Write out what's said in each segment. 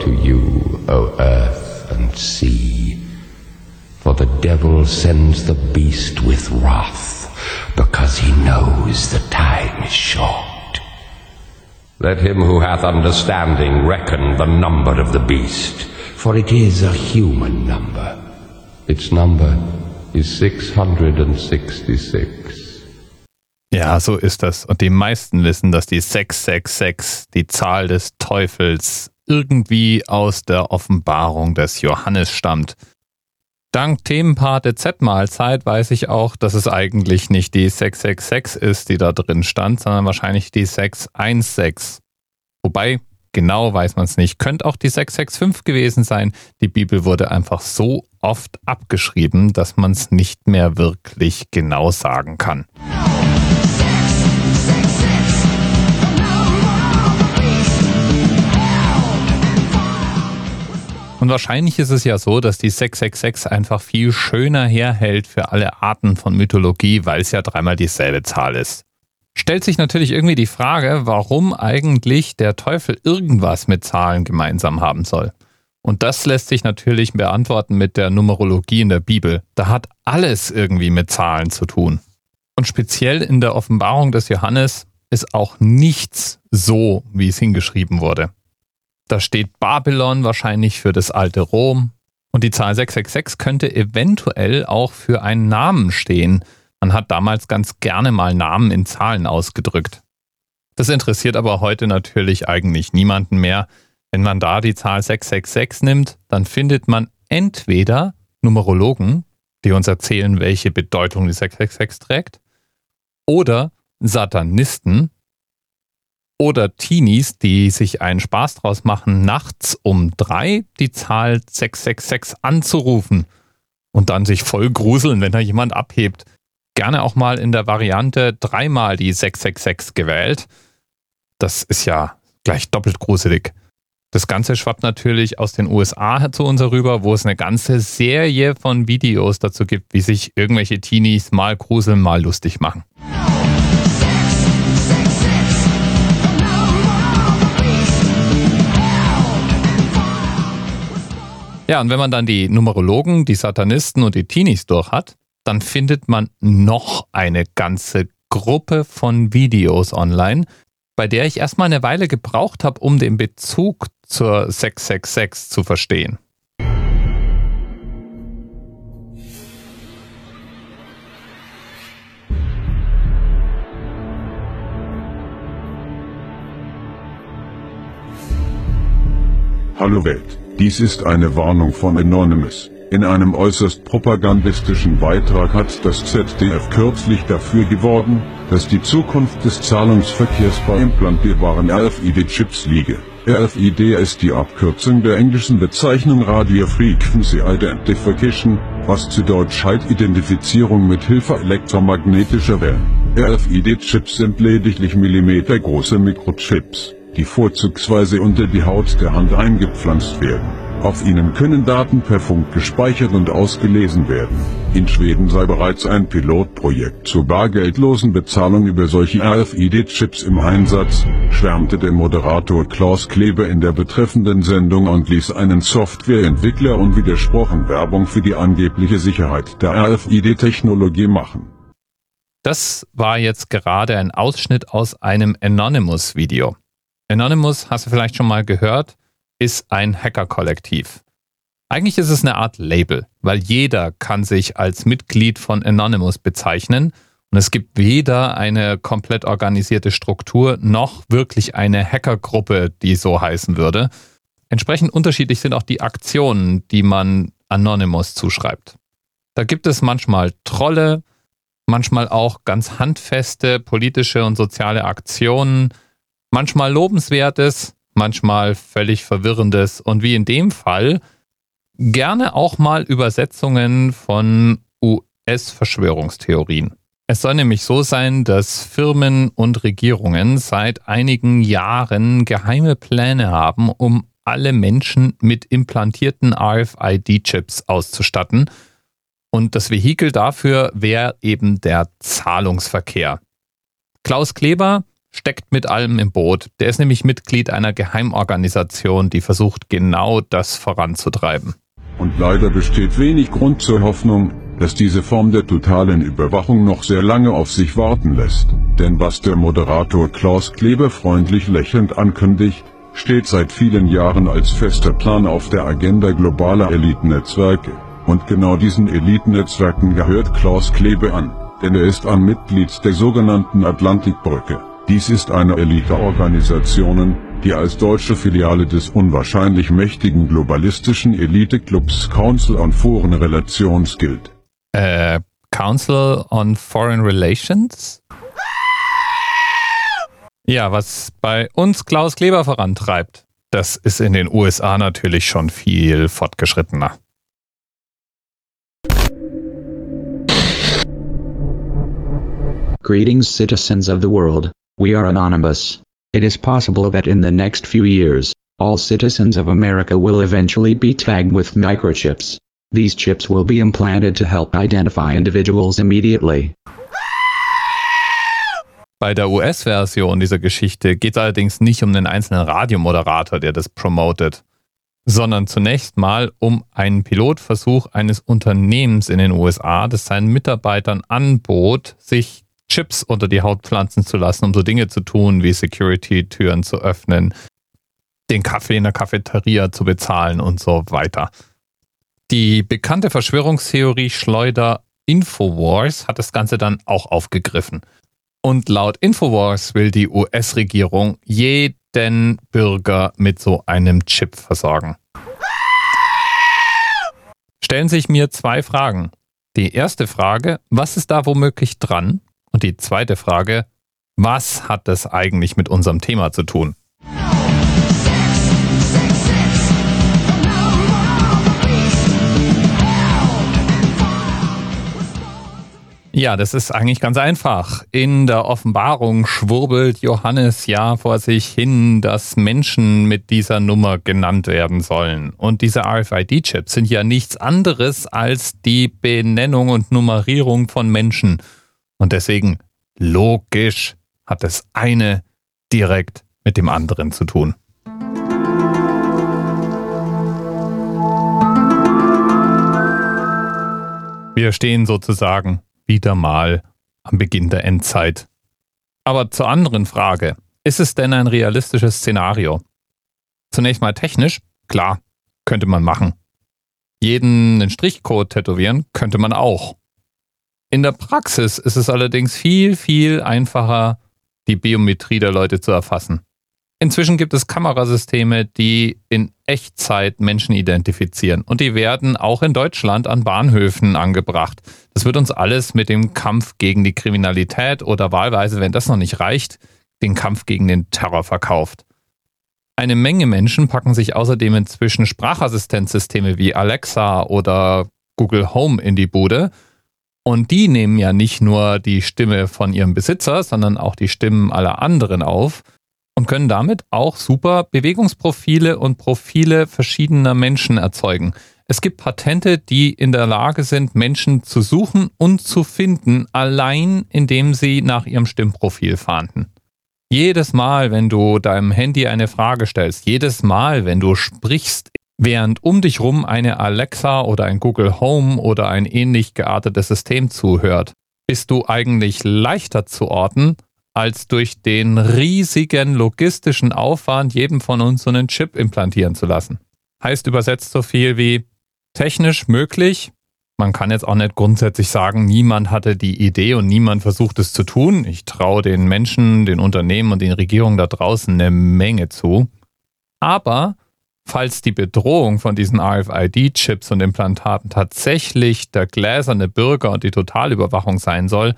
to you, O earth and sea. For the devil sends the beast with wrath, because he knows the time is short. Let him who hath understanding reckon the number of the beast, for it is a human number. Its number is 666. Ja, so ist das. Und die meisten wissen, dass die 666, die Zahl des Teufels, irgendwie aus der Offenbarung des Johannes stammt. Dank Themenpate Z-Mahlzeit weiß ich auch, dass es eigentlich nicht die 666 ist, die da drin stand, sondern wahrscheinlich die 616. Wobei, genau weiß man es nicht. Könnte auch die 665 gewesen sein. Die Bibel wurde einfach so oft abgeschrieben, dass man es nicht mehr wirklich genau sagen kann. Und wahrscheinlich ist es ja so, dass die 666 einfach viel schöner herhält für alle Arten von Mythologie, weil es ja dreimal dieselbe Zahl ist. Stellt sich natürlich irgendwie die Frage, warum eigentlich der Teufel irgendwas mit Zahlen gemeinsam haben soll. Und das lässt sich natürlich beantworten mit der Numerologie in der Bibel. Da hat alles irgendwie mit Zahlen zu tun. Und speziell in der Offenbarung des Johannes ist auch nichts so, wie es hingeschrieben wurde. Da steht Babylon wahrscheinlich für das alte Rom. Und die Zahl 666 könnte eventuell auch für einen Namen stehen. Man hat damals ganz gerne mal Namen in Zahlen ausgedrückt. Das interessiert aber heute natürlich eigentlich niemanden mehr. Wenn man da die Zahl 666 nimmt, dann findet man entweder Numerologen, die uns erzählen, welche Bedeutung die 666 trägt, oder Satanisten, oder Teenies, die sich einen Spaß draus machen, nachts um drei die Zahl 666 anzurufen und dann sich voll gruseln, wenn da jemand abhebt. Gerne auch mal in der Variante dreimal die 666 gewählt. Das ist ja gleich doppelt gruselig. Das Ganze schwappt natürlich aus den USA zu uns herüber, wo es eine ganze Serie von Videos dazu gibt, wie sich irgendwelche Teenies mal gruseln, mal lustig machen. Ja, und wenn man dann die Numerologen, die Satanisten und die Teenies durch hat, dann findet man noch eine ganze Gruppe von Videos online, bei der ich erstmal eine Weile gebraucht habe, um den Bezug zur 666 zu verstehen. Hallo Welt. Dies ist eine Warnung von Anonymous. In einem äußerst propagandistischen Beitrag hat das ZDF kürzlich dafür geworben, dass die Zukunft des Zahlungsverkehrs bei implantierbaren RFID-Chips liege. RFID ist die Abkürzung der englischen Bezeichnung Radio Frequency Identification, was zu Deutsch heißt Identifizierung mit Hilfe elektromagnetischer Wellen. RFID-Chips sind lediglich millimetergroße Mikrochips die vorzugsweise unter die Haut der Hand eingepflanzt werden. Auf ihnen können Daten per Funk gespeichert und ausgelesen werden. In Schweden sei bereits ein Pilotprojekt zur bargeldlosen Bezahlung über solche RFID-Chips im Einsatz, schwärmte der Moderator Klaus Kleber in der betreffenden Sendung und ließ einen Softwareentwickler unwidersprochen Werbung für die angebliche Sicherheit der RFID-Technologie machen. Das war jetzt gerade ein Ausschnitt aus einem Anonymous-Video. Anonymous, hast du vielleicht schon mal gehört, ist ein Hacker-Kollektiv. Eigentlich ist es eine Art Label, weil jeder kann sich als Mitglied von Anonymous bezeichnen und es gibt weder eine komplett organisierte Struktur noch wirklich eine Hackergruppe, die so heißen würde. Entsprechend unterschiedlich sind auch die Aktionen, die man Anonymous zuschreibt. Da gibt es manchmal Trolle, manchmal auch ganz handfeste politische und soziale Aktionen, manchmal lobenswertes, manchmal völlig verwirrendes und wie in dem Fall gerne auch mal Übersetzungen von US-Verschwörungstheorien. Es soll nämlich so sein, dass Firmen und Regierungen seit einigen Jahren geheime Pläne haben, um alle Menschen mit implantierten RFID-Chips auszustatten. Und das Vehikel dafür wäre eben der Zahlungsverkehr. Klaus Kleber steckt mit allem im Boot. Der ist nämlich Mitglied einer Geheimorganisation, die versucht genau das voranzutreiben. Und leider besteht wenig Grund zur Hoffnung, dass diese Form der totalen Überwachung noch sehr lange auf sich warten lässt. Denn was der Moderator Klaus Kleber freundlich lächelnd ankündigt, steht seit vielen Jahren als fester Plan auf der Agenda globaler Elitennetzwerke. Und genau diesen Elitennetzwerken gehört Klaus Klebe an, denn er ist ein Mitglied der sogenannten Atlantikbrücke. Dies ist eine Eliteorganisation, die als deutsche Filiale des unwahrscheinlich mächtigen globalistischen Eliteclubs Council on Foreign Relations gilt. Äh, Council on Foreign Relations? Ja, was bei uns Klaus Kleber vorantreibt, das ist in den USA natürlich schon viel fortgeschrittener. Greetings, citizens of the world. We are anonymous. It is possible that in the next few years, all citizens of America will eventually be tagged with microchips. These chips will be implanted to help identify individuals immediately. Bei der US-Version dieser Geschichte geht es allerdings nicht um einen einzelnen Radiomoderator, der das promotet, sondern zunächst mal um einen Pilotversuch eines Unternehmens in den USA, das seinen Mitarbeitern anbot, sich Chips unter die Haut pflanzen zu lassen, um so Dinge zu tun, wie Security-Türen zu öffnen, den Kaffee in der Cafeteria zu bezahlen und so weiter. Die bekannte Verschwörungstheorie Schleuder Infowars hat das Ganze dann auch aufgegriffen. Und laut Infowars will die US-Regierung jeden Bürger mit so einem Chip versorgen. Stellen sich mir zwei Fragen. Die erste Frage, was ist da womöglich dran? Und die zweite Frage, was hat das eigentlich mit unserem Thema zu tun? Ja, das ist eigentlich ganz einfach. In der Offenbarung schwurbelt Johannes ja vor sich hin, dass Menschen mit dieser Nummer genannt werden sollen. Und diese RFID-Chips sind ja nichts anderes als die Benennung und Nummerierung von Menschen. Und deswegen, logisch, hat das eine direkt mit dem anderen zu tun. Wir stehen sozusagen wieder mal am Beginn der Endzeit. Aber zur anderen Frage, ist es denn ein realistisches Szenario? Zunächst mal technisch, klar, könnte man machen. Jeden einen Strichcode tätowieren könnte man auch. In der Praxis ist es allerdings viel, viel einfacher, die Biometrie der Leute zu erfassen. Inzwischen gibt es Kamerasysteme, die in Echtzeit Menschen identifizieren. Und die werden auch in Deutschland an Bahnhöfen angebracht. Das wird uns alles mit dem Kampf gegen die Kriminalität oder wahlweise, wenn das noch nicht reicht, den Kampf gegen den Terror verkauft. Eine Menge Menschen packen sich außerdem inzwischen Sprachassistenzsysteme wie Alexa oder Google Home in die Bude. Und die nehmen ja nicht nur die Stimme von ihrem Besitzer, sondern auch die Stimmen aller anderen auf und können damit auch super Bewegungsprofile und Profile verschiedener Menschen erzeugen. Es gibt Patente, die in der Lage sind, Menschen zu suchen und zu finden, allein indem sie nach ihrem Stimmprofil fahnden. Jedes Mal, wenn du deinem Handy eine Frage stellst, jedes Mal, wenn du sprichst, während um dich rum eine Alexa oder ein Google Home oder ein ähnlich geartetes System zuhört, bist du eigentlich leichter zu orten, als durch den riesigen logistischen Aufwand jedem von uns so einen Chip implantieren zu lassen. Heißt übersetzt so viel wie technisch möglich. Man kann jetzt auch nicht grundsätzlich sagen, niemand hatte die Idee und niemand versucht es zu tun. Ich traue den Menschen, den Unternehmen und den Regierungen da draußen eine Menge zu. Aber falls die Bedrohung von diesen RFID-Chips und Implantaten tatsächlich der gläserne Bürger und die Totalüberwachung sein soll,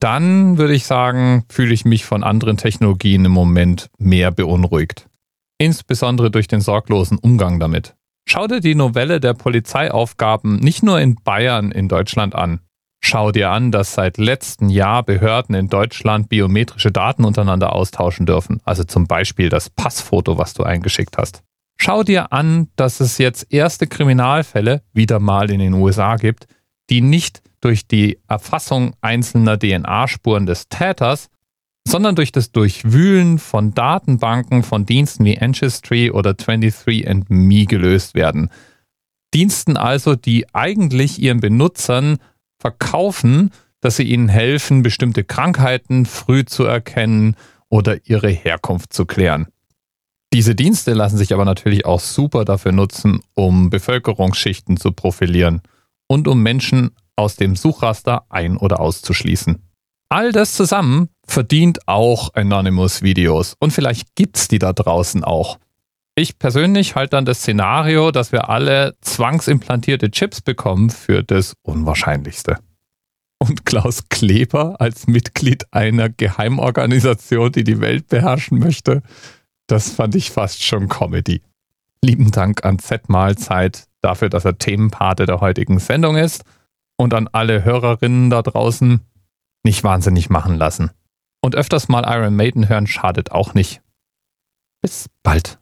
dann würde ich sagen, fühle ich mich von anderen Technologien im Moment mehr beunruhigt. Insbesondere durch den sorglosen Umgang damit. Schau dir die Novelle der Polizeiaufgaben nicht nur in Bayern in Deutschland an. Schau dir an, dass seit letztem Jahr Behörden in Deutschland biometrische Daten untereinander austauschen dürfen, also zum Beispiel das Passfoto, was du eingeschickt hast. Schau dir an, dass es jetzt erste Kriminalfälle wieder mal in den USA gibt, die nicht durch die Erfassung einzelner DNA-Spuren des Täters, sondern durch das Durchwühlen von Datenbanken von Diensten wie Ancestry oder 23andMe gelöst werden. Diensten also, die eigentlich ihren Benutzern verkaufen, dass sie ihnen helfen, bestimmte Krankheiten früh zu erkennen oder ihre Herkunft zu klären. Diese Dienste lassen sich aber natürlich auch super dafür nutzen, um Bevölkerungsschichten zu profilieren und um Menschen aus dem Suchraster ein- oder auszuschließen. All das zusammen verdient auch Anonymous Videos und vielleicht gibt's die da draußen auch. Ich persönlich halte dann das Szenario, dass wir alle zwangsimplantierte Chips bekommen, für das Unwahrscheinlichste. Und Klaus Kleber als Mitglied einer Geheimorganisation, die die Welt beherrschen möchte, das fand ich fast schon Comedy. Lieben Dank an Z-Mahlzeit dafür, dass er Themenpate der heutigen Sendung ist und an alle Hörerinnen da draußen nicht wahnsinnig machen lassen. Und öfters mal Iron Maiden hören schadet auch nicht. Bis bald.